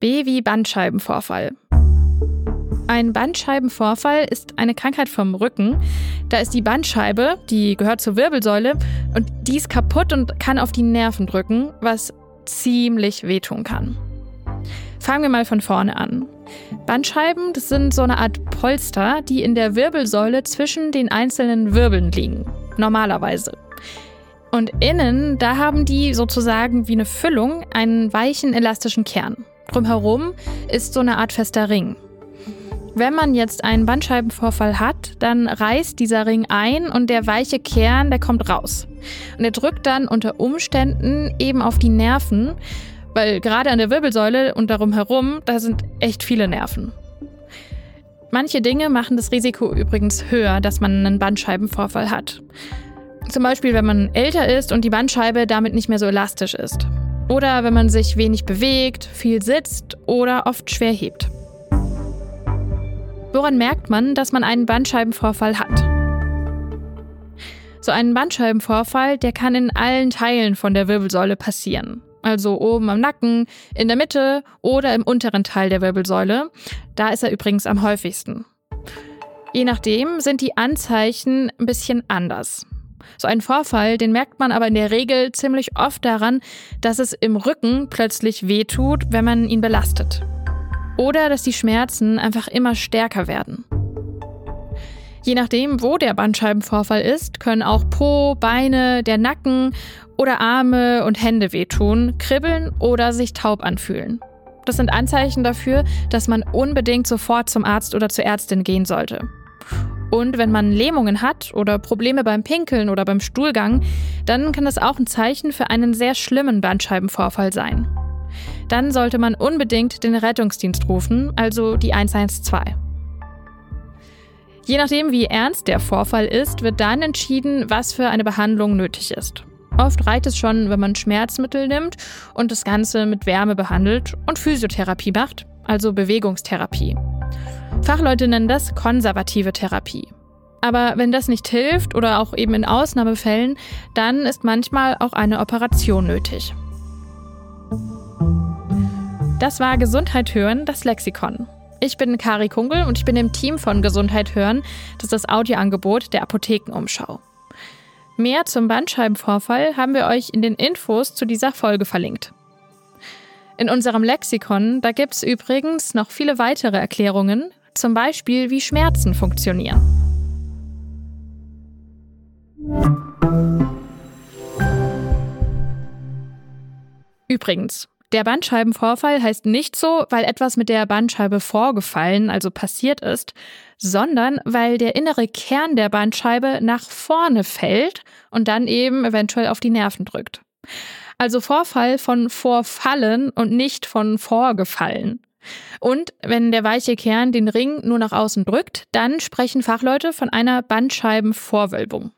B wie Bandscheibenvorfall. Ein Bandscheibenvorfall ist eine Krankheit vom Rücken. Da ist die Bandscheibe, die gehört zur Wirbelsäule, und die ist kaputt und kann auf die Nerven drücken, was ziemlich wehtun kann. Fangen wir mal von vorne an. Bandscheiben, das sind so eine Art Polster, die in der Wirbelsäule zwischen den einzelnen Wirbeln liegen. Normalerweise. Und innen, da haben die sozusagen wie eine Füllung einen weichen, elastischen Kern. Drumherum ist so eine Art fester Ring. Wenn man jetzt einen Bandscheibenvorfall hat, dann reißt dieser Ring ein und der weiche Kern, der kommt raus. Und er drückt dann unter Umständen eben auf die Nerven, weil gerade an der Wirbelsäule und darum herum, da sind echt viele Nerven. Manche Dinge machen das Risiko übrigens höher, dass man einen Bandscheibenvorfall hat. Zum Beispiel, wenn man älter ist und die Bandscheibe damit nicht mehr so elastisch ist. Oder wenn man sich wenig bewegt, viel sitzt oder oft schwer hebt. Woran merkt man, dass man einen Bandscheibenvorfall hat? So ein Bandscheibenvorfall, der kann in allen Teilen von der Wirbelsäule passieren. Also oben am Nacken, in der Mitte oder im unteren Teil der Wirbelsäule. Da ist er übrigens am häufigsten. Je nachdem sind die Anzeichen ein bisschen anders. So ein Vorfall, den merkt man aber in der Regel ziemlich oft daran, dass es im Rücken plötzlich wehtut, wenn man ihn belastet. Oder dass die Schmerzen einfach immer stärker werden. Je nachdem, wo der Bandscheibenvorfall ist, können auch Po, Beine, der Nacken oder Arme und Hände wehtun, kribbeln oder sich taub anfühlen. Das sind Anzeichen dafür, dass man unbedingt sofort zum Arzt oder zur Ärztin gehen sollte. Und wenn man Lähmungen hat oder Probleme beim Pinkeln oder beim Stuhlgang, dann kann das auch ein Zeichen für einen sehr schlimmen Bandscheibenvorfall sein. Dann sollte man unbedingt den Rettungsdienst rufen, also die 112. Je nachdem, wie ernst der Vorfall ist, wird dann entschieden, was für eine Behandlung nötig ist. Oft reicht es schon, wenn man Schmerzmittel nimmt und das Ganze mit Wärme behandelt und Physiotherapie macht, also Bewegungstherapie. Fachleute nennen das konservative Therapie. Aber wenn das nicht hilft oder auch eben in Ausnahmefällen, dann ist manchmal auch eine Operation nötig. Das war Gesundheit hören, das Lexikon. Ich bin Kari Kungel und ich bin im Team von Gesundheit hören. Das ist das Audioangebot der Apothekenumschau. Mehr zum Bandscheibenvorfall haben wir euch in den Infos zu dieser Folge verlinkt. In unserem Lexikon, da gibt es übrigens noch viele weitere Erklärungen, zum Beispiel wie Schmerzen funktionieren. Übrigens, der Bandscheibenvorfall heißt nicht so, weil etwas mit der Bandscheibe vorgefallen, also passiert ist, sondern weil der innere Kern der Bandscheibe nach vorne fällt und dann eben eventuell auf die Nerven drückt. Also Vorfall von vorfallen und nicht von vorgefallen. Und wenn der weiche Kern den Ring nur nach außen drückt, dann sprechen Fachleute von einer Bandscheibenvorwölbung.